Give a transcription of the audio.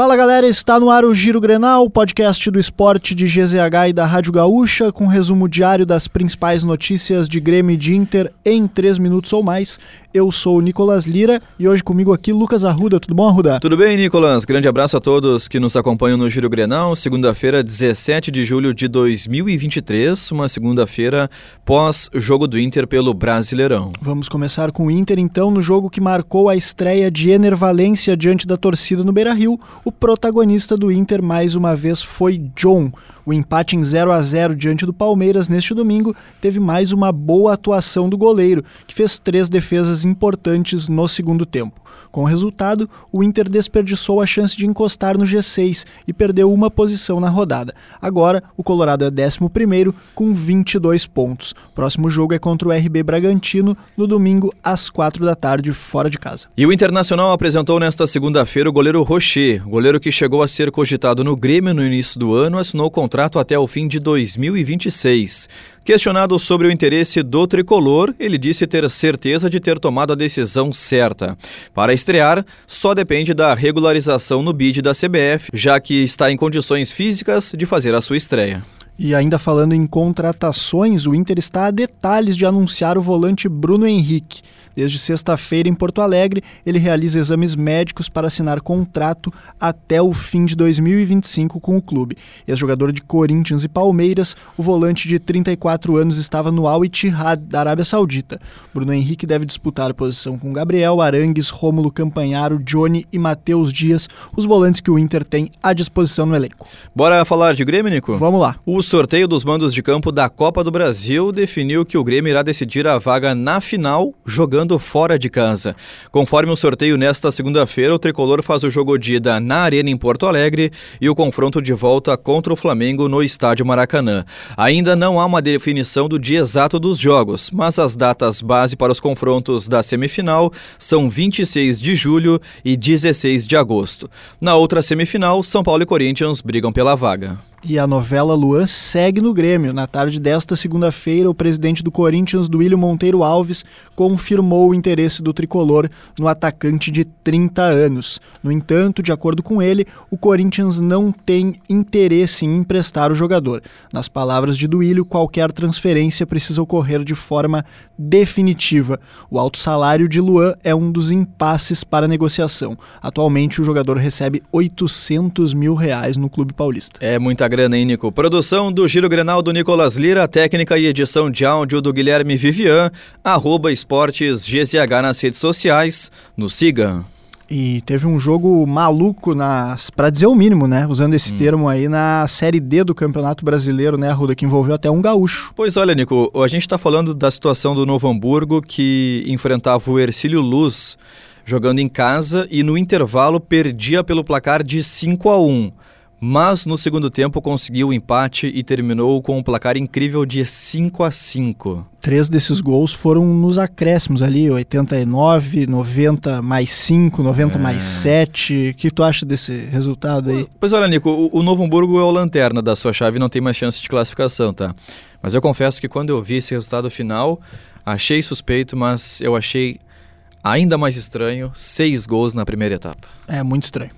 Fala galera, está no ar o Giro Grenal, podcast do esporte de GZH e da Rádio Gaúcha, com resumo diário das principais notícias de Grêmio e de Inter em 3 minutos ou mais. Eu sou o Nicolas Lira e hoje comigo aqui Lucas Arruda. Tudo bom, Arruda? Tudo bem, Nicolas. Grande abraço a todos que nos acompanham no Giro Grenal, segunda-feira, 17 de julho de 2023, uma segunda-feira pós-jogo do Inter pelo Brasileirão. Vamos começar com o Inter, então, no jogo que marcou a estreia de Ener Valência diante da torcida no Beira-Rio. O protagonista do Inter, mais uma vez, foi John. O empate em 0 a 0 diante do Palmeiras neste domingo teve mais uma boa atuação do goleiro, que fez três defesas importantes no segundo tempo. Com o resultado, o Inter desperdiçou a chance de encostar no G6 e perdeu uma posição na rodada. Agora, o Colorado é 11 com 22 pontos. Próximo jogo é contra o RB Bragantino no domingo às 4 da tarde, fora de casa. E o Internacional apresentou nesta segunda-feira o goleiro Rocher, goleiro que chegou a ser cogitado no Grêmio no início do ano, assinou o contrato até o fim de 2026. Questionado sobre o interesse do tricolor, ele disse ter certeza de ter tomado a decisão certa. Para estrear, só depende da regularização no bid da CBF, já que está em condições físicas de fazer a sua estreia. E ainda falando em contratações, o Inter está a detalhes de anunciar o volante Bruno Henrique. Desde sexta-feira, em Porto Alegre, ele realiza exames médicos para assinar contrato até o fim de 2025 com o clube. Ex-jogador de Corinthians e Palmeiras, o volante de 34 anos estava no Al Ittihad da Arábia Saudita. Bruno Henrique deve disputar a posição com Gabriel Arangues, Rômulo Campanharo, Johnny e Matheus Dias, os volantes que o Inter tem à disposição no elenco. Bora falar de Grêmio, Nico? Vamos lá. Sorteio dos mandos de campo da Copa do Brasil definiu que o Grêmio irá decidir a vaga na final jogando fora de casa. Conforme o sorteio nesta segunda-feira, o tricolor faz o jogo de ida na Arena em Porto Alegre e o confronto de volta contra o Flamengo no Estádio Maracanã. Ainda não há uma definição do dia exato dos jogos, mas as datas base para os confrontos da semifinal são 26 de julho e 16 de agosto. Na outra semifinal, São Paulo e Corinthians brigam pela vaga. E a novela Luan segue no Grêmio. Na tarde desta segunda-feira, o presidente do Corinthians, Duílio Monteiro Alves, confirmou o interesse do tricolor no atacante de 30 anos. No entanto, de acordo com ele, o Corinthians não tem interesse em emprestar o jogador. Nas palavras de Duílio, qualquer transferência precisa ocorrer de forma definitiva. O alto salário de Luan é um dos impasses para a negociação. Atualmente, o jogador recebe 800 mil reais no Clube Paulista. É muita grana, hein, Nico? Produção do Giro Grenal do Nicolas Lira, técnica e edição de áudio do Guilherme Vivian, arroba esportes GZH nas redes sociais. Nos siga. E teve um jogo maluco, para dizer o mínimo, né? Usando esse hum. termo aí, na Série D do Campeonato Brasileiro, né, Arruda? Que envolveu até um gaúcho. Pois olha, Nico, a gente está falando da situação do Novo Hamburgo, que enfrentava o Ercílio Luz jogando em casa e no intervalo perdia pelo placar de 5 a 1 mas no segundo tempo conseguiu o empate e terminou com um placar incrível de 5 a 5. Três desses gols foram nos acréscimos ali, 89, 90 mais 5, 90 é. mais 7. O que tu acha desse resultado aí? Pois olha, Nico, o, o Novo Hamburgo é o lanterna da sua chave e não tem mais chance de classificação, tá? Mas eu confesso que quando eu vi esse resultado final, achei suspeito, mas eu achei ainda mais estranho, seis gols na primeira etapa. É muito estranho.